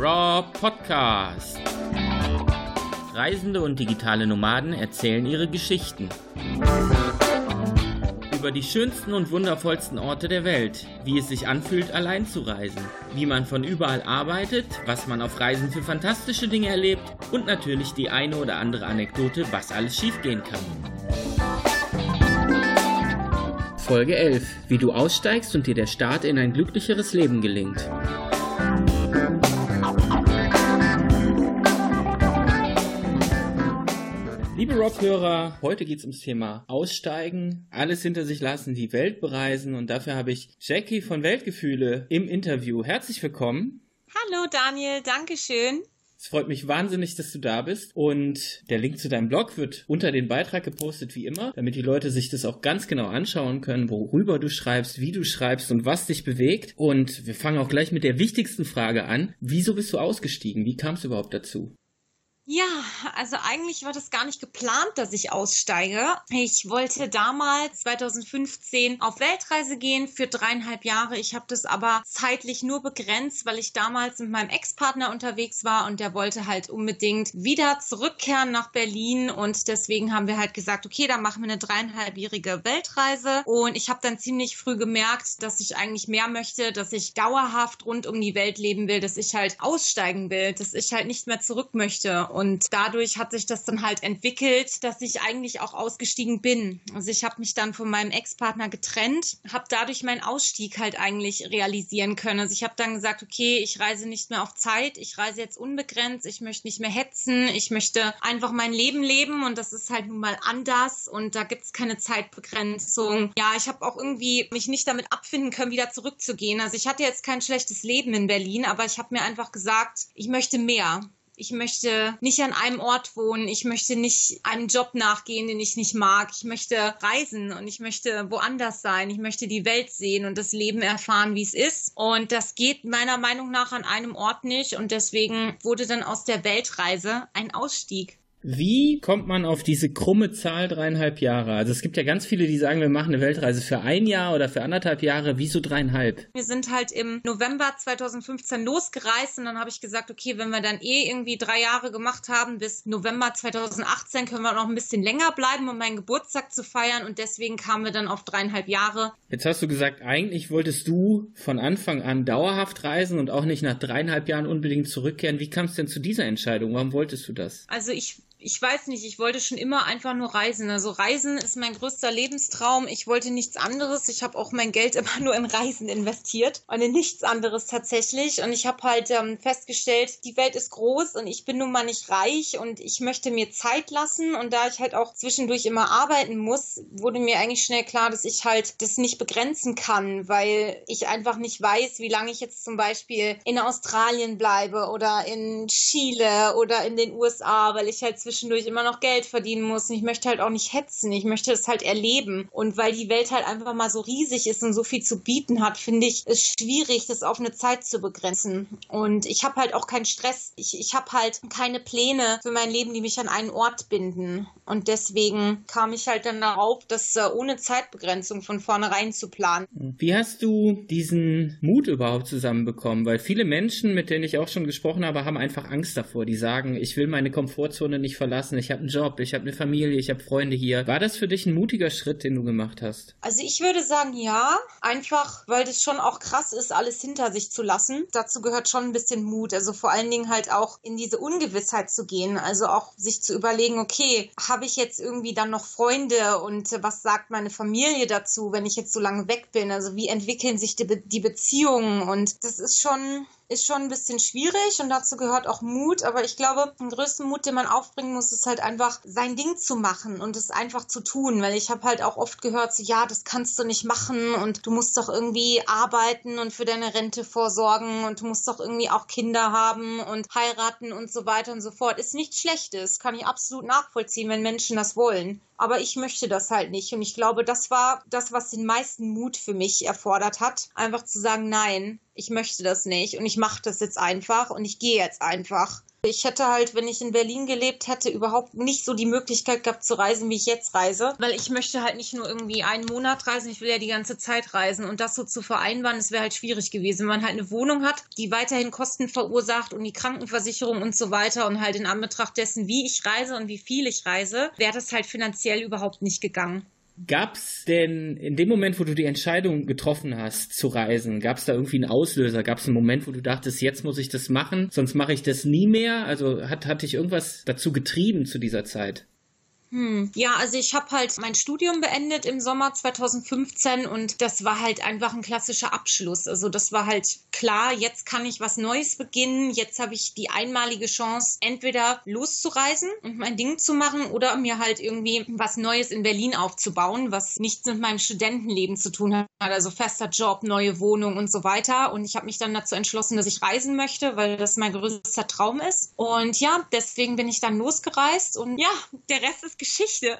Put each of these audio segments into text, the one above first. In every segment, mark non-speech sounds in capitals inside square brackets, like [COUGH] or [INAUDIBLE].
Raw Podcast. Reisende und digitale Nomaden erzählen ihre Geschichten. Über die schönsten und wundervollsten Orte der Welt, wie es sich anfühlt, allein zu reisen, wie man von überall arbeitet, was man auf Reisen für fantastische Dinge erlebt und natürlich die eine oder andere Anekdote, was alles schiefgehen kann. Folge 11. Wie du aussteigst und dir der Start in ein glücklicheres Leben gelingt. Liebe Rob-Hörer, heute geht es ums Thema Aussteigen, alles hinter sich lassen, die Welt bereisen und dafür habe ich Jackie von Weltgefühle im Interview. Herzlich willkommen. Hallo Daniel, Dankeschön. Es freut mich wahnsinnig, dass du da bist. Und der Link zu deinem Blog wird unter den Beitrag gepostet, wie immer, damit die Leute sich das auch ganz genau anschauen können, worüber du schreibst, wie du schreibst und was dich bewegt. Und wir fangen auch gleich mit der wichtigsten Frage an. Wieso bist du ausgestiegen? Wie kam es überhaupt dazu? Ja, also eigentlich war das gar nicht geplant, dass ich aussteige. Ich wollte damals 2015 auf Weltreise gehen für dreieinhalb Jahre. Ich habe das aber zeitlich nur begrenzt, weil ich damals mit meinem Ex-Partner unterwegs war und der wollte halt unbedingt wieder zurückkehren nach Berlin und deswegen haben wir halt gesagt, okay, dann machen wir eine dreieinhalbjährige Weltreise und ich habe dann ziemlich früh gemerkt, dass ich eigentlich mehr möchte, dass ich dauerhaft rund um die Welt leben will, dass ich halt aussteigen will, dass ich halt nicht mehr zurück möchte und dadurch hat sich das dann halt entwickelt, dass ich eigentlich auch ausgestiegen bin. Also ich habe mich dann von meinem Ex-Partner getrennt, habe dadurch meinen Ausstieg halt eigentlich realisieren können. Also ich habe dann gesagt, okay, ich reise nicht mehr auf Zeit, ich reise jetzt unbegrenzt, ich möchte nicht mehr hetzen, ich möchte einfach mein Leben leben und das ist halt nun mal anders und da gibt es keine Zeitbegrenzung. Ja, ich habe auch irgendwie mich nicht damit abfinden können, wieder zurückzugehen. Also ich hatte jetzt kein schlechtes Leben in Berlin, aber ich habe mir einfach gesagt, ich möchte mehr. Ich möchte nicht an einem Ort wohnen. Ich möchte nicht einem Job nachgehen, den ich nicht mag. Ich möchte reisen und ich möchte woanders sein. Ich möchte die Welt sehen und das Leben erfahren, wie es ist. Und das geht meiner Meinung nach an einem Ort nicht. Und deswegen wurde dann aus der Weltreise ein Ausstieg. Wie kommt man auf diese krumme Zahl dreieinhalb Jahre? Also es gibt ja ganz viele, die sagen, wir machen eine Weltreise für ein Jahr oder für anderthalb Jahre. Wieso dreieinhalb? Wir sind halt im November 2015 losgereist und dann habe ich gesagt, okay, wenn wir dann eh irgendwie drei Jahre gemacht haben, bis November 2018 können wir noch ein bisschen länger bleiben, um meinen Geburtstag zu feiern und deswegen kamen wir dann auf dreieinhalb Jahre. Jetzt hast du gesagt, eigentlich wolltest du von Anfang an dauerhaft reisen und auch nicht nach dreieinhalb Jahren unbedingt zurückkehren. Wie kam es denn zu dieser Entscheidung? Warum wolltest du das? Also ich ich weiß nicht, ich wollte schon immer einfach nur reisen. Also Reisen ist mein größter Lebenstraum. Ich wollte nichts anderes. Ich habe auch mein Geld [LAUGHS] immer nur in Reisen investiert und in nichts anderes tatsächlich. Und ich habe halt ähm, festgestellt, die Welt ist groß und ich bin nun mal nicht reich und ich möchte mir Zeit lassen. Und da ich halt auch zwischendurch immer arbeiten muss, wurde mir eigentlich schnell klar, dass ich halt das nicht begrenzen kann, weil ich einfach nicht weiß, wie lange ich jetzt zum Beispiel in Australien bleibe oder in Chile oder in den USA, weil ich halt zwischendurch immer noch Geld verdienen muss. Und ich möchte halt auch nicht hetzen. Ich möchte es halt erleben. Und weil die Welt halt einfach mal so riesig ist und so viel zu bieten hat, finde ich es schwierig, das auf eine Zeit zu begrenzen. Und ich habe halt auch keinen Stress. Ich, ich habe halt keine Pläne für mein Leben, die mich an einen Ort binden. Und deswegen kam ich halt dann darauf, das äh, ohne Zeitbegrenzung von vornherein zu planen. Wie hast du diesen Mut überhaupt zusammenbekommen? Weil viele Menschen, mit denen ich auch schon gesprochen habe, haben einfach Angst davor. Die sagen, ich will meine Komfortzone nicht verlassen, ich habe einen Job, ich habe eine Familie, ich habe Freunde hier. War das für dich ein mutiger Schritt, den du gemacht hast? Also ich würde sagen, ja, einfach, weil das schon auch krass ist, alles hinter sich zu lassen. Dazu gehört schon ein bisschen Mut, also vor allen Dingen halt auch in diese Ungewissheit zu gehen, also auch sich zu überlegen, okay, habe ich jetzt irgendwie dann noch Freunde und was sagt meine Familie dazu, wenn ich jetzt so lange weg bin? Also wie entwickeln sich die, Be die Beziehungen? Und das ist schon ist schon ein bisschen schwierig und dazu gehört auch Mut. Aber ich glaube, den größten Mut, den man aufbringen muss, ist halt einfach sein Ding zu machen und es einfach zu tun. Weil ich habe halt auch oft gehört, so ja, das kannst du nicht machen und du musst doch irgendwie arbeiten und für deine Rente vorsorgen und du musst doch irgendwie auch Kinder haben und heiraten und so weiter und so fort. Ist nichts Schlechtes, kann ich absolut nachvollziehen, wenn Menschen das wollen aber ich möchte das halt nicht. Und ich glaube, das war das, was den meisten Mut für mich erfordert hat. Einfach zu sagen, nein, ich möchte das nicht und ich mache das jetzt einfach und ich gehe jetzt einfach. Ich hätte halt, wenn ich in Berlin gelebt hätte, überhaupt nicht so die Möglichkeit gehabt zu reisen, wie ich jetzt reise. Weil ich möchte halt nicht nur irgendwie einen Monat reisen, ich will ja die ganze Zeit reisen. Und das so zu vereinbaren, das wäre halt schwierig gewesen. Wenn man halt eine Wohnung hat, die weiterhin Kosten verursacht und die Krankenversicherung und so weiter und halt in Anbetracht dessen, wie ich reise und wie viel ich reise, wäre das halt finanziell überhaupt nicht gegangen. Gab es denn in dem Moment, wo du die Entscheidung getroffen hast zu reisen, gab es da irgendwie einen Auslöser? Gab es einen Moment, wo du dachtest, jetzt muss ich das machen, sonst mache ich das nie mehr? Also hat, hat dich irgendwas dazu getrieben zu dieser Zeit? Hm. Ja, also ich habe halt mein Studium beendet im Sommer 2015 und das war halt einfach ein klassischer Abschluss. Also das war halt klar, jetzt kann ich was Neues beginnen. Jetzt habe ich die einmalige Chance, entweder loszureisen und mein Ding zu machen oder mir halt irgendwie was Neues in Berlin aufzubauen, was nichts mit meinem Studentenleben zu tun hat. Also fester Job, neue Wohnung und so weiter. Und ich habe mich dann dazu entschlossen, dass ich reisen möchte, weil das mein größter Traum ist. Und ja, deswegen bin ich dann losgereist und ja, der Rest ist Geschichte.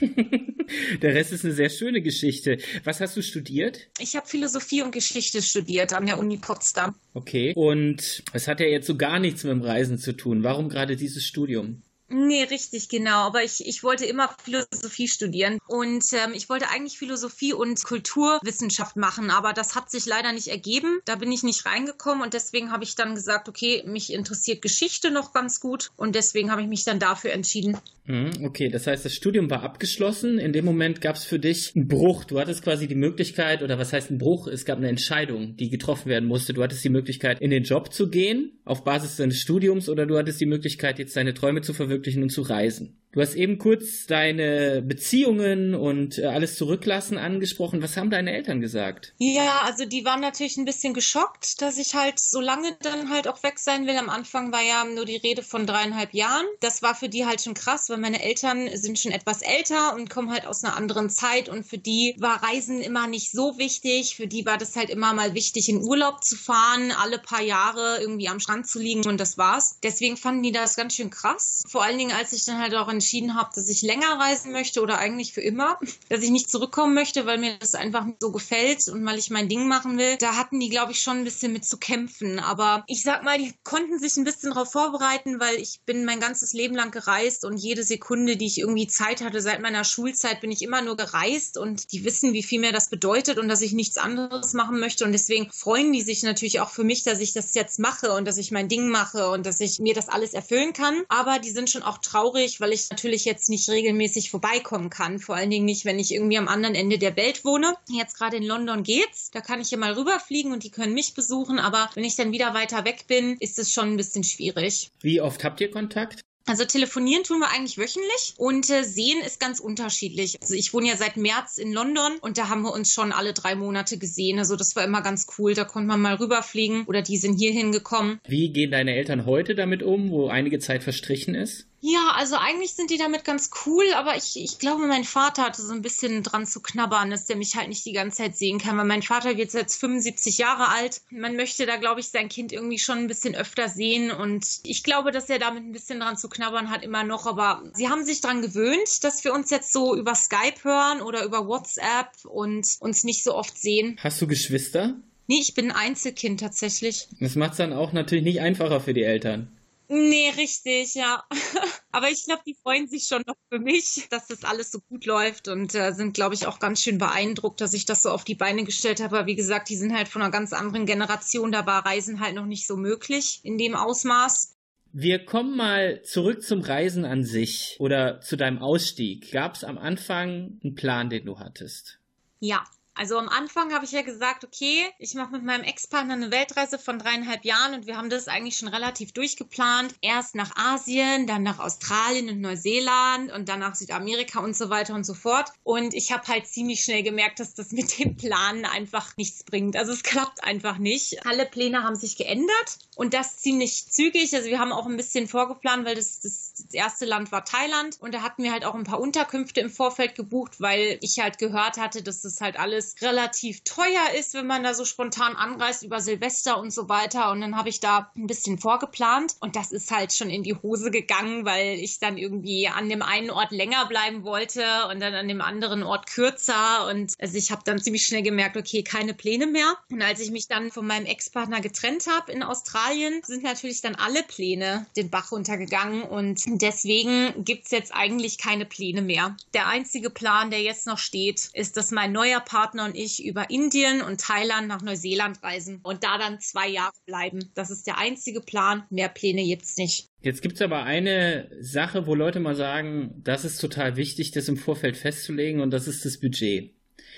[LAUGHS] der Rest ist eine sehr schöne Geschichte. Was hast du studiert? Ich habe Philosophie und Geschichte studiert an der Uni Potsdam. Okay. Und es hat ja jetzt so gar nichts mit dem Reisen zu tun. Warum gerade dieses Studium? Nee, richtig, genau. Aber ich, ich wollte immer Philosophie studieren und ähm, ich wollte eigentlich Philosophie und Kulturwissenschaft machen, aber das hat sich leider nicht ergeben. Da bin ich nicht reingekommen und deswegen habe ich dann gesagt, okay, mich interessiert Geschichte noch ganz gut und deswegen habe ich mich dann dafür entschieden. Mhm, okay, das heißt, das Studium war abgeschlossen. In dem Moment gab es für dich einen Bruch. Du hattest quasi die Möglichkeit, oder was heißt ein Bruch? Es gab eine Entscheidung, die getroffen werden musste. Du hattest die Möglichkeit, in den Job zu gehen, auf Basis deines Studiums, oder du hattest die Möglichkeit, jetzt deine Träume zu verwirklichen und zu reisen. Du hast eben kurz deine Beziehungen und äh, alles zurücklassen angesprochen. Was haben deine Eltern gesagt? Ja, also die waren natürlich ein bisschen geschockt, dass ich halt so lange dann halt auch weg sein will. Am Anfang war ja nur die Rede von dreieinhalb Jahren. Das war für die halt schon krass, weil meine Eltern sind schon etwas älter und kommen halt aus einer anderen Zeit und für die war Reisen immer nicht so wichtig. Für die war das halt immer mal wichtig, in Urlaub zu fahren, alle paar Jahre irgendwie am Strand zu liegen und das war's. Deswegen fanden die das ganz schön krass. Vor allen Dingen, als ich dann halt auch in entschieden habe, dass ich länger reisen möchte oder eigentlich für immer, dass ich nicht zurückkommen möchte, weil mir das einfach so gefällt und weil ich mein Ding machen will. Da hatten die, glaube ich, schon ein bisschen mit zu kämpfen. Aber ich sag mal, die konnten sich ein bisschen darauf vorbereiten, weil ich bin mein ganzes Leben lang gereist und jede Sekunde, die ich irgendwie Zeit hatte, seit meiner Schulzeit, bin ich immer nur gereist und die wissen, wie viel mir das bedeutet und dass ich nichts anderes machen möchte. Und deswegen freuen die sich natürlich auch für mich, dass ich das jetzt mache und dass ich mein Ding mache und dass ich mir das alles erfüllen kann. Aber die sind schon auch traurig, weil ich natürlich jetzt nicht regelmäßig vorbeikommen kann. Vor allen Dingen nicht, wenn ich irgendwie am anderen Ende der Welt wohne. Jetzt gerade in London geht's. Da kann ich ja mal rüberfliegen und die können mich besuchen. Aber wenn ich dann wieder weiter weg bin, ist es schon ein bisschen schwierig. Wie oft habt ihr Kontakt? Also telefonieren tun wir eigentlich wöchentlich und äh, sehen ist ganz unterschiedlich. Also ich wohne ja seit März in London und da haben wir uns schon alle drei Monate gesehen. Also das war immer ganz cool. Da konnte man mal rüberfliegen oder die sind hier hingekommen. Wie gehen deine Eltern heute damit um, wo einige Zeit verstrichen ist? Ja, also eigentlich sind die damit ganz cool, aber ich, ich glaube, mein Vater hatte so ein bisschen dran zu knabbern, dass der mich halt nicht die ganze Zeit sehen kann, weil mein Vater wird jetzt 75 Jahre alt. Man möchte da, glaube ich, sein Kind irgendwie schon ein bisschen öfter sehen und ich glaube, dass er damit ein bisschen dran zu knabbern hat immer noch, aber sie haben sich dran gewöhnt, dass wir uns jetzt so über Skype hören oder über WhatsApp und uns nicht so oft sehen. Hast du Geschwister? Nee, ich bin ein Einzelkind tatsächlich. Das macht es dann auch natürlich nicht einfacher für die Eltern. Nee, richtig, ja. [LAUGHS] Aber ich glaube, die freuen sich schon noch für mich, dass das alles so gut läuft und äh, sind, glaube ich, auch ganz schön beeindruckt, dass ich das so auf die Beine gestellt habe. Aber wie gesagt, die sind halt von einer ganz anderen Generation. Da war Reisen halt noch nicht so möglich in dem Ausmaß. Wir kommen mal zurück zum Reisen an sich oder zu deinem Ausstieg. Gab es am Anfang einen Plan, den du hattest? Ja, also am Anfang habe ich ja gesagt, okay, ich mache mit meinem Ex-Partner eine Weltreise von dreieinhalb Jahren und wir haben das eigentlich schon relativ durchgeplant. Erst nach Asien, dann nach Australien und Neuseeland und dann nach Südamerika und so weiter und so fort. Und ich habe halt ziemlich schnell gemerkt, dass das mit dem Planen einfach nichts bringt. Also es klappt einfach nicht. Alle Pläne haben sich geändert und das ziemlich zügig. Also wir haben auch ein bisschen vorgeplant, weil das, das, das erste Land war Thailand und da hatten wir halt auch ein paar Unterkünfte im Vorfeld gebucht, weil ich halt gehört hatte, dass das halt alles es relativ teuer ist, wenn man da so spontan anreist über Silvester und so weiter. Und dann habe ich da ein bisschen vorgeplant und das ist halt schon in die Hose gegangen, weil ich dann irgendwie an dem einen Ort länger bleiben wollte und dann an dem anderen Ort kürzer. Und also ich habe dann ziemlich schnell gemerkt, okay, keine Pläne mehr. Und als ich mich dann von meinem Ex-Partner getrennt habe in Australien, sind natürlich dann alle Pläne den Bach runtergegangen und deswegen gibt es jetzt eigentlich keine Pläne mehr. Der einzige Plan, der jetzt noch steht, ist, dass mein neuer Partner und ich über Indien und Thailand nach Neuseeland reisen und da dann zwei Jahre bleiben. Das ist der einzige Plan. Mehr Pläne gibt's nicht. Jetzt gibt es aber eine Sache, wo Leute mal sagen, das ist total wichtig, das im Vorfeld festzulegen und das ist das Budget.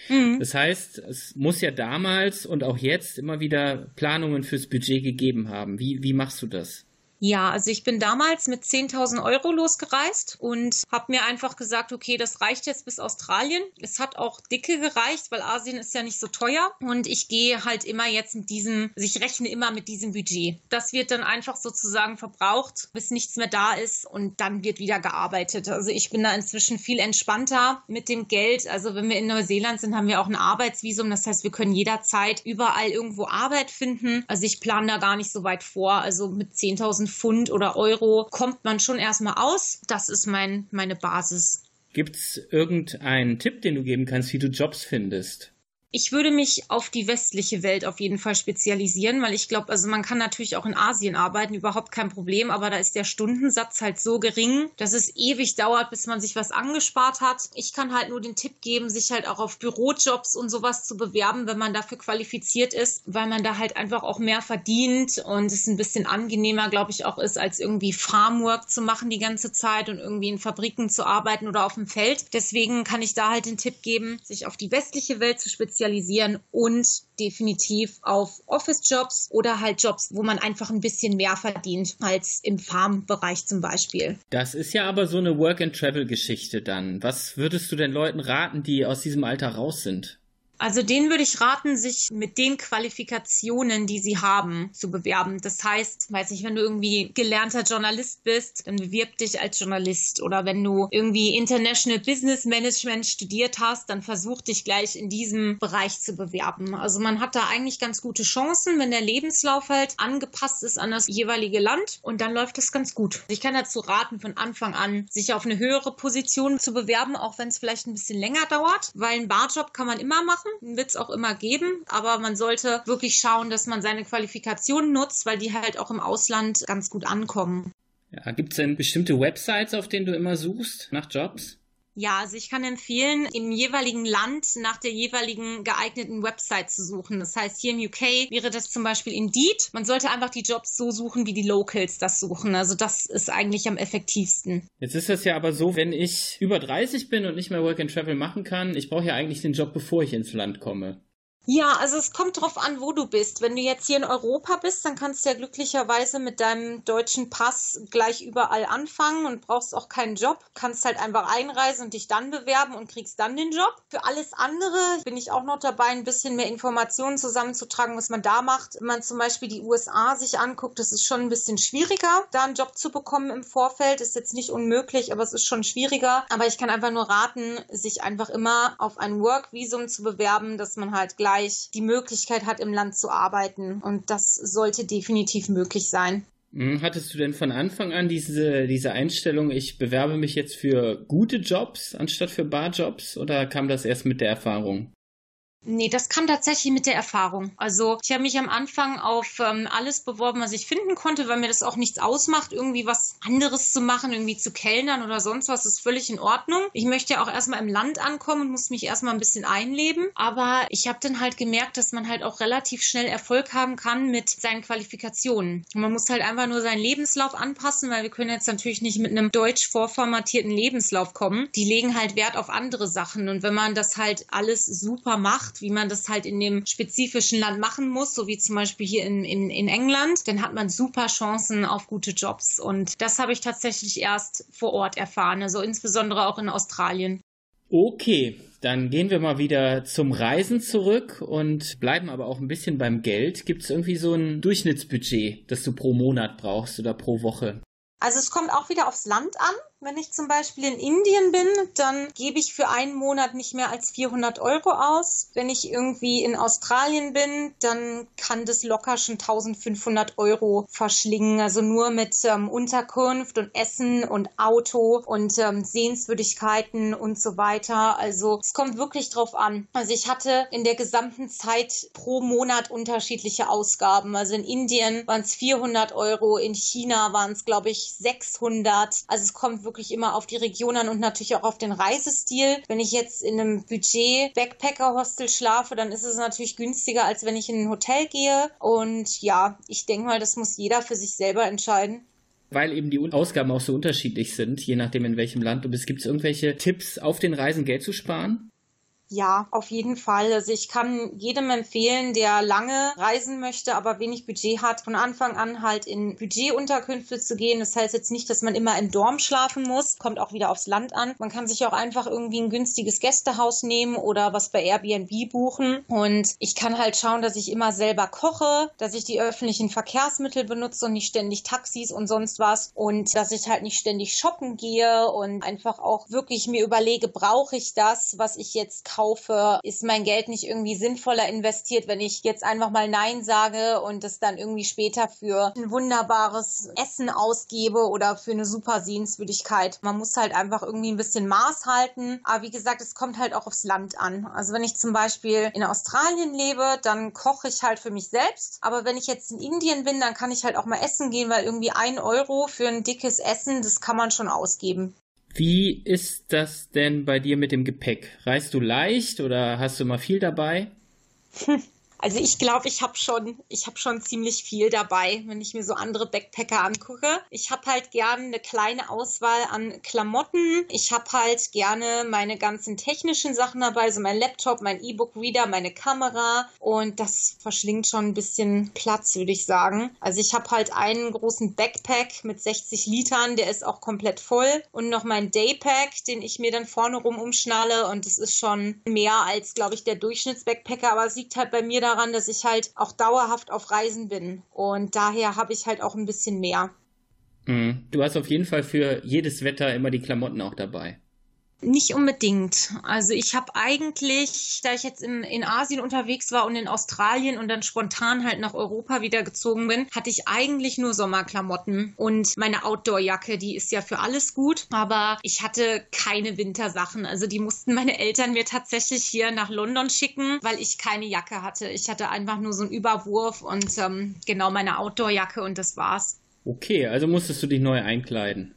Mhm. Das heißt, es muss ja damals und auch jetzt immer wieder Planungen fürs Budget gegeben haben. Wie, wie machst du das? Ja, also ich bin damals mit 10.000 Euro losgereist und habe mir einfach gesagt, okay, das reicht jetzt bis Australien. Es hat auch dicke gereicht, weil Asien ist ja nicht so teuer und ich gehe halt immer jetzt mit diesem, also ich rechne immer mit diesem Budget. Das wird dann einfach sozusagen verbraucht, bis nichts mehr da ist und dann wird wieder gearbeitet. Also ich bin da inzwischen viel entspannter mit dem Geld. Also wenn wir in Neuseeland sind, haben wir auch ein Arbeitsvisum. Das heißt, wir können jederzeit überall irgendwo Arbeit finden. Also ich plane da gar nicht so weit vor. Also mit 10.000 Pfund oder Euro kommt man schon erstmal aus. Das ist mein, meine Basis. Gibt es irgendeinen Tipp, den du geben kannst, wie du Jobs findest? Ich würde mich auf die westliche Welt auf jeden Fall spezialisieren, weil ich glaube, also man kann natürlich auch in Asien arbeiten, überhaupt kein Problem, aber da ist der Stundensatz halt so gering, dass es ewig dauert, bis man sich was angespart hat. Ich kann halt nur den Tipp geben, sich halt auch auf Bürojobs und sowas zu bewerben, wenn man dafür qualifiziert ist, weil man da halt einfach auch mehr verdient und es ein bisschen angenehmer, glaube ich, auch ist, als irgendwie Farmwork zu machen die ganze Zeit und irgendwie in Fabriken zu arbeiten oder auf dem Feld. Deswegen kann ich da halt den Tipp geben, sich auf die westliche Welt zu spezialisieren spezialisieren und definitiv auf Office-Jobs oder halt Jobs, wo man einfach ein bisschen mehr verdient als im Farmbereich zum Beispiel. Das ist ja aber so eine Work-and-Travel-Geschichte dann. Was würdest du den Leuten raten, die aus diesem Alter raus sind? Also denen würde ich raten, sich mit den Qualifikationen, die sie haben, zu bewerben. Das heißt, weiß nicht, wenn du irgendwie gelernter Journalist bist, dann bewirb dich als Journalist. Oder wenn du irgendwie International Business Management studiert hast, dann versuch dich gleich in diesem Bereich zu bewerben. Also man hat da eigentlich ganz gute Chancen, wenn der Lebenslauf halt angepasst ist an das jeweilige Land und dann läuft das ganz gut. Ich kann dazu raten, von Anfang an sich auf eine höhere Position zu bewerben, auch wenn es vielleicht ein bisschen länger dauert, weil ein Barjob kann man immer machen machen, wird es auch immer geben, aber man sollte wirklich schauen, dass man seine Qualifikationen nutzt, weil die halt auch im Ausland ganz gut ankommen. Ja, gibt es denn bestimmte Websites, auf denen du immer suchst nach Jobs? Ja, also ich kann empfehlen, im jeweiligen Land nach der jeweiligen geeigneten Website zu suchen. Das heißt, hier im UK wäre das zum Beispiel Indeed. Man sollte einfach die Jobs so suchen, wie die Locals das suchen. Also das ist eigentlich am effektivsten. Jetzt ist das ja aber so, wenn ich über 30 bin und nicht mehr Work and Travel machen kann, ich brauche ja eigentlich den Job, bevor ich ins Land komme. Ja, also es kommt drauf an, wo du bist. Wenn du jetzt hier in Europa bist, dann kannst du ja glücklicherweise mit deinem deutschen Pass gleich überall anfangen und brauchst auch keinen Job. Kannst halt einfach einreisen und dich dann bewerben und kriegst dann den Job. Für alles andere bin ich auch noch dabei, ein bisschen mehr Informationen zusammenzutragen, was man da macht. Wenn man zum Beispiel die USA sich anguckt, das ist schon ein bisschen schwieriger, da einen Job zu bekommen im Vorfeld. Ist jetzt nicht unmöglich, aber es ist schon schwieriger. Aber ich kann einfach nur raten, sich einfach immer auf ein Work-Visum zu bewerben, dass man halt gleich gleich die Möglichkeit hat, im Land zu arbeiten. Und das sollte definitiv möglich sein. Hm, hattest du denn von Anfang an diese, diese Einstellung, ich bewerbe mich jetzt für gute Jobs anstatt für Barjobs oder kam das erst mit der Erfahrung? Nee, das kam tatsächlich mit der Erfahrung. Also ich habe mich am Anfang auf ähm, alles beworben, was ich finden konnte, weil mir das auch nichts ausmacht, irgendwie was anderes zu machen, irgendwie zu kellnern oder sonst was, ist völlig in Ordnung. Ich möchte ja auch erstmal im Land ankommen und muss mich erstmal ein bisschen einleben. Aber ich habe dann halt gemerkt, dass man halt auch relativ schnell Erfolg haben kann mit seinen Qualifikationen. Und man muss halt einfach nur seinen Lebenslauf anpassen, weil wir können jetzt natürlich nicht mit einem deutsch vorformatierten Lebenslauf kommen. Die legen halt Wert auf andere Sachen. Und wenn man das halt alles super macht, macht, wie man das halt in dem spezifischen Land machen muss, so wie zum Beispiel hier in, in, in England, dann hat man super Chancen auf gute Jobs. Und das habe ich tatsächlich erst vor Ort erfahren, also insbesondere auch in Australien. Okay, dann gehen wir mal wieder zum Reisen zurück und bleiben aber auch ein bisschen beim Geld. Gibt es irgendwie so ein Durchschnittsbudget, das du pro Monat brauchst oder pro Woche? Also es kommt auch wieder aufs Land an. Wenn ich zum Beispiel in Indien bin, dann gebe ich für einen Monat nicht mehr als 400 Euro aus. Wenn ich irgendwie in Australien bin, dann kann das locker schon 1500 Euro verschlingen. Also nur mit ähm, Unterkunft und Essen und Auto und ähm, Sehenswürdigkeiten und so weiter. Also es kommt wirklich drauf an. Also ich hatte in der gesamten Zeit pro Monat unterschiedliche Ausgaben. Also in Indien waren es 400 Euro, in China waren es, glaube ich, 600. Also es kommt wirklich immer auf die Region an und natürlich auch auf den Reisestil. Wenn ich jetzt in einem Budget Backpacker Hostel schlafe, dann ist es natürlich günstiger, als wenn ich in ein Hotel gehe. Und ja, ich denke mal, das muss jeder für sich selber entscheiden weil eben die Ausgaben auch so unterschiedlich sind, je nachdem in welchem Land du bist. Gibt es irgendwelche Tipps, auf den Reisen Geld zu sparen? Ja, auf jeden Fall. Also ich kann jedem empfehlen, der lange reisen möchte, aber wenig Budget hat, von Anfang an halt in Budgetunterkünfte zu gehen. Das heißt jetzt nicht, dass man immer im Dorm schlafen muss, kommt auch wieder aufs Land an. Man kann sich auch einfach irgendwie ein günstiges Gästehaus nehmen oder was bei Airbnb buchen. Und ich kann halt schauen, dass ich immer selber koche, dass ich die öffentlichen Verkehrsmittel benutze und nicht ständig Taxis und sonst was. Und dass ich halt nicht ständig shoppen gehe und einfach auch wirklich mir überlege, brauche ich das, was ich jetzt kaufe? Kaufe, ist mein Geld nicht irgendwie sinnvoller investiert, wenn ich jetzt einfach mal Nein sage und es dann irgendwie später für ein wunderbares Essen ausgebe oder für eine super Sehenswürdigkeit. Man muss halt einfach irgendwie ein bisschen Maß halten. Aber wie gesagt, es kommt halt auch aufs Land an. Also wenn ich zum Beispiel in Australien lebe, dann koche ich halt für mich selbst. Aber wenn ich jetzt in Indien bin, dann kann ich halt auch mal essen gehen, weil irgendwie ein Euro für ein dickes Essen, das kann man schon ausgeben. Wie ist das denn bei dir mit dem Gepäck? Reist du leicht oder hast du mal viel dabei? [LAUGHS] Also ich glaube, ich habe schon, ich schon ziemlich viel dabei, wenn ich mir so andere Backpacker angucke. Ich habe halt gerne eine kleine Auswahl an Klamotten. Ich habe halt gerne meine ganzen technischen Sachen dabei, so mein Laptop, mein E-Book-Reader, meine Kamera und das verschlingt schon ein bisschen Platz, würde ich sagen. Also ich habe halt einen großen Backpack mit 60 Litern, der ist auch komplett voll und noch mein Daypack, den ich mir dann vorne rum umschnalle und das ist schon mehr als, glaube ich, der Durchschnittsbackpacker, aber es liegt halt bei mir daran, dass ich halt auch dauerhaft auf Reisen bin. Und daher habe ich halt auch ein bisschen mehr. Mhm. Du hast auf jeden Fall für jedes Wetter immer die Klamotten auch dabei. Nicht unbedingt. Also ich habe eigentlich, da ich jetzt in, in Asien unterwegs war und in Australien und dann spontan halt nach Europa wieder gezogen bin, hatte ich eigentlich nur Sommerklamotten und meine Outdoor-Jacke, die ist ja für alles gut, aber ich hatte keine Wintersachen. Also die mussten meine Eltern mir tatsächlich hier nach London schicken, weil ich keine Jacke hatte. Ich hatte einfach nur so einen Überwurf und ähm, genau meine Outdoor-Jacke und das war's. Okay, also musstest du dich neu einkleiden.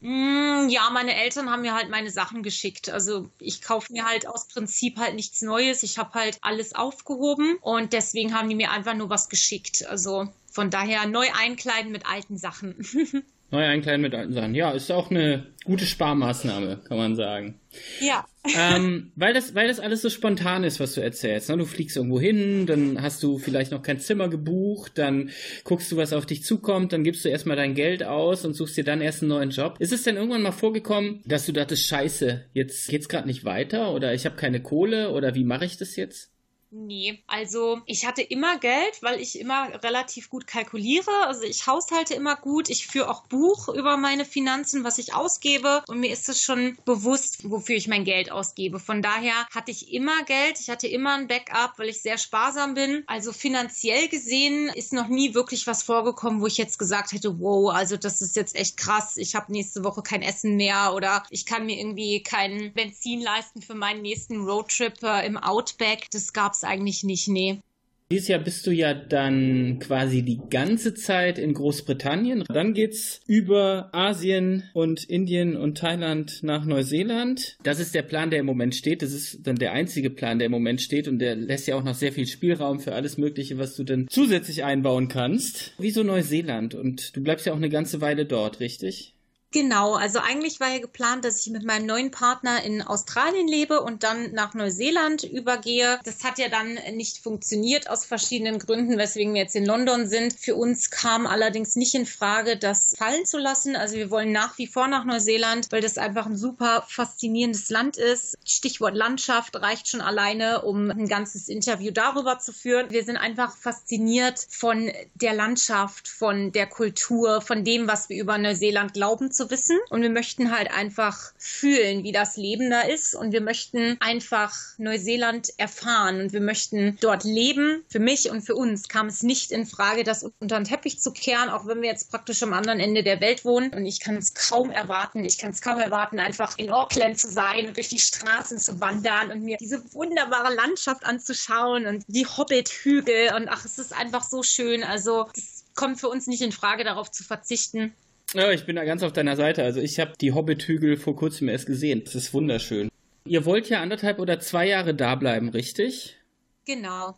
Mm, ja, meine Eltern haben mir halt meine Sachen geschickt. Also ich kaufe mir halt aus Prinzip halt nichts Neues. Ich habe halt alles aufgehoben und deswegen haben die mir einfach nur was geschickt. Also von daher neu einkleiden mit alten Sachen. [LAUGHS] Neu einkleiden mit alten Sachen. Ja, ist auch eine gute Sparmaßnahme, kann man sagen. Ja. ähm, weil, das, weil das alles so spontan ist, was du erzählst. Ne? Du fliegst irgendwo hin, dann hast du vielleicht noch kein Zimmer gebucht, dann guckst du, was auf dich zukommt, dann gibst du erstmal dein Geld aus und suchst dir dann erst einen neuen Job. Ist es denn irgendwann mal vorgekommen, dass du dachtest, scheiße, jetzt geht's gerade nicht weiter oder ich habe keine Kohle oder wie mache ich das jetzt? Nee, also ich hatte immer Geld, weil ich immer relativ gut kalkuliere. Also ich haushalte immer gut. Ich führe auch Buch über meine Finanzen, was ich ausgebe. Und mir ist es schon bewusst, wofür ich mein Geld ausgebe. Von daher hatte ich immer Geld. Ich hatte immer ein Backup, weil ich sehr sparsam bin. Also finanziell gesehen ist noch nie wirklich was vorgekommen, wo ich jetzt gesagt hätte, wow, also das ist jetzt echt krass. Ich habe nächste Woche kein Essen mehr oder ich kann mir irgendwie kein Benzin leisten für meinen nächsten Roadtrip äh, im Outback. Das gab es eigentlich nicht, nee. Dieses Jahr bist du ja dann quasi die ganze Zeit in Großbritannien. Dann geht's über Asien und Indien und Thailand nach Neuseeland. Das ist der Plan, der im Moment steht. Das ist dann der einzige Plan, der im Moment steht und der lässt ja auch noch sehr viel Spielraum für alles Mögliche, was du dann zusätzlich einbauen kannst. Wieso Neuseeland? Und du bleibst ja auch eine ganze Weile dort, richtig? Genau, also eigentlich war ja geplant, dass ich mit meinem neuen Partner in Australien lebe und dann nach Neuseeland übergehe. Das hat ja dann nicht funktioniert aus verschiedenen Gründen, weswegen wir jetzt in London sind. Für uns kam allerdings nicht in Frage, das fallen zu lassen. Also wir wollen nach wie vor nach Neuseeland, weil das einfach ein super faszinierendes Land ist. Stichwort Landschaft reicht schon alleine, um ein ganzes Interview darüber zu führen. Wir sind einfach fasziniert von der Landschaft, von der Kultur, von dem, was wir über Neuseeland glauben zu wissen. Und wir möchten halt einfach fühlen, wie das Leben da ist. Und wir möchten einfach Neuseeland erfahren. Und wir möchten dort leben. Für mich und für uns kam es nicht in Frage, das unter den Teppich zu kehren, auch wenn wir jetzt praktisch am anderen Ende der Welt wohnen. Und ich kann es kaum erwarten. Ich kann es kaum erwarten, einfach in Auckland zu sein und durch die Straßen zu wandern und mir diese wunderbare Landschaft anzuschauen und die Hobbit-Hügel. Und ach, es ist einfach so schön. Also, das kommt für uns nicht in Frage, darauf zu verzichten. Ja, ich bin da ganz auf deiner Seite. Also ich habe die Hobbit-Hügel vor kurzem erst gesehen. Das ist wunderschön. Ihr wollt ja anderthalb oder zwei Jahre da bleiben, richtig? Genau.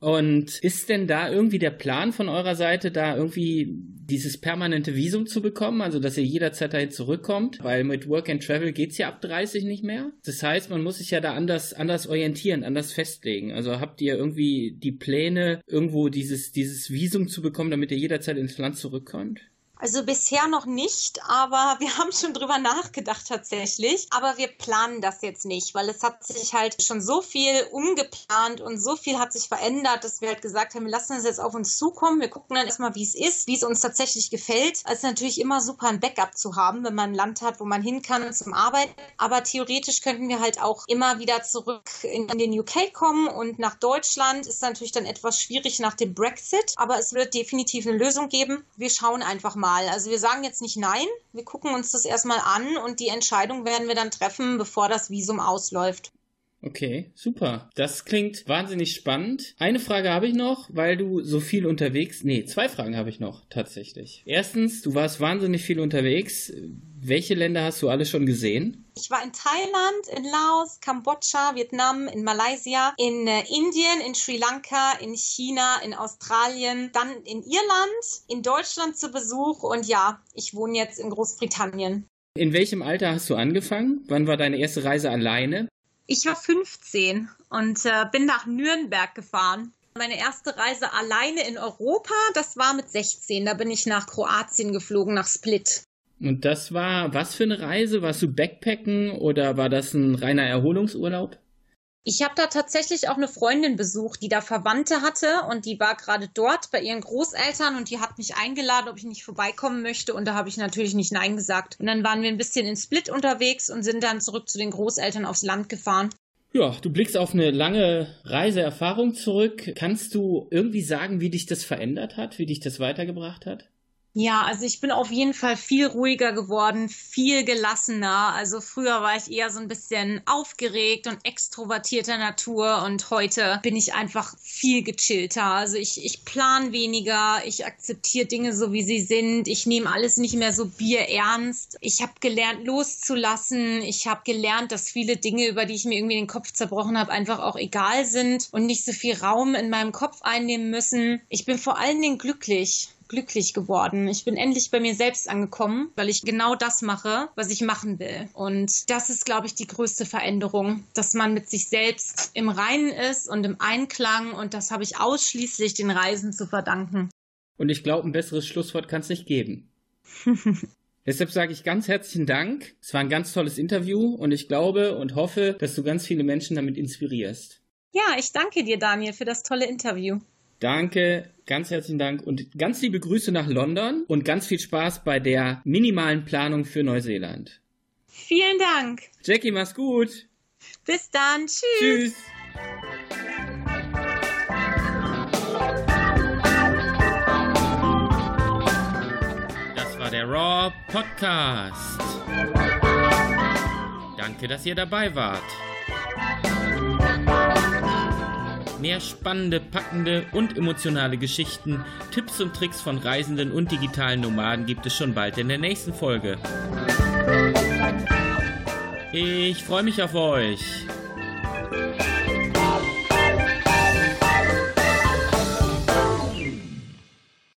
Und ist denn da irgendwie der Plan von eurer Seite, da irgendwie dieses permanente Visum zu bekommen, also dass ihr jederzeit dahin zurückkommt? Weil mit Work and Travel geht's ja ab 30 nicht mehr. Das heißt, man muss sich ja da anders, anders orientieren, anders festlegen. Also habt ihr irgendwie die Pläne, irgendwo dieses, dieses Visum zu bekommen, damit ihr jederzeit ins Land zurückkommt? Also bisher noch nicht, aber [LAUGHS] wir haben schon drüber nachgedacht tatsächlich. Aber wir planen das jetzt nicht, weil es hat sich halt schon so viel umgeplant und so viel hat sich verändert, dass wir halt gesagt haben, wir lassen es jetzt auf uns zukommen. Wir gucken dann erstmal, wie es ist, wie es uns tatsächlich gefällt. Es ist natürlich immer super, ein Backup zu haben, wenn man ein Land hat, wo man hin kann zum Arbeiten. Aber theoretisch könnten wir halt auch immer wieder zurück in, den UK kommen und nach Deutschland ist natürlich dann etwas schwierig nach dem Brexit. Aber es wird definitiv eine Lösung geben. Wir schauen einfach mal mal. Also wir sagen jetzt nicht nein, wir gucken uns das erstmal an und die Entscheidung werden wir dann treffen, bevor das Visum ausläuft. Okay, super. Das klingt wahnsinnig spannend. Eine Frage habe ich noch, weil du so viel unterwegs. Nee, zwei Fragen habe ich noch tatsächlich. Erstens, du warst wahnsinnig viel unterwegs. Welche Länder hast du alle schon gesehen? Ich war in Thailand, in Laos, Kambodscha, Vietnam, in Malaysia, in äh, Indien, in Sri Lanka, in China, in Australien, dann in Irland, in Deutschland zu Besuch und ja, ich wohne jetzt in Großbritannien. In welchem Alter hast du angefangen? Wann war deine erste Reise alleine? Ich war 15 und äh, bin nach Nürnberg gefahren. Meine erste Reise alleine in Europa, das war mit 16. Da bin ich nach Kroatien geflogen, nach Split. Und das war was für eine Reise? Warst du Backpacken oder war das ein reiner Erholungsurlaub? Ich habe da tatsächlich auch eine Freundin besucht, die da Verwandte hatte und die war gerade dort bei ihren Großeltern und die hat mich eingeladen, ob ich nicht vorbeikommen möchte und da habe ich natürlich nicht Nein gesagt. Und dann waren wir ein bisschen in Split unterwegs und sind dann zurück zu den Großeltern aufs Land gefahren. Ja, du blickst auf eine lange Reiseerfahrung zurück. Kannst du irgendwie sagen, wie dich das verändert hat, wie dich das weitergebracht hat? Ja, also ich bin auf jeden Fall viel ruhiger geworden, viel gelassener. Also früher war ich eher so ein bisschen aufgeregt und extrovertierter Natur und heute bin ich einfach viel gechillter. Also ich, ich plan weniger, ich akzeptiere Dinge so, wie sie sind. Ich nehme alles nicht mehr so bierernst. Ich habe gelernt, loszulassen. Ich habe gelernt, dass viele Dinge, über die ich mir irgendwie den Kopf zerbrochen habe, einfach auch egal sind und nicht so viel Raum in meinem Kopf einnehmen müssen. Ich bin vor allen Dingen glücklich glücklich geworden. Ich bin endlich bei mir selbst angekommen, weil ich genau das mache, was ich machen will. Und das ist, glaube ich, die größte Veränderung, dass man mit sich selbst im Reinen ist und im Einklang. Und das habe ich ausschließlich den Reisen zu verdanken. Und ich glaube, ein besseres Schlusswort kann es nicht geben. [LAUGHS] Deshalb sage ich ganz herzlichen Dank. Es war ein ganz tolles Interview und ich glaube und hoffe, dass du ganz viele Menschen damit inspirierst. Ja, ich danke dir, Daniel, für das tolle Interview. Danke, ganz herzlichen Dank und ganz liebe Grüße nach London und ganz viel Spaß bei der minimalen Planung für Neuseeland. Vielen Dank. Jackie, mach's gut. Bis dann. Tschüss. Tschüss. Das war der Raw Podcast. Danke, dass ihr dabei wart. Mehr spannende, packende und emotionale Geschichten, Tipps und Tricks von Reisenden und digitalen Nomaden gibt es schon bald in der nächsten Folge. Ich freue mich auf euch.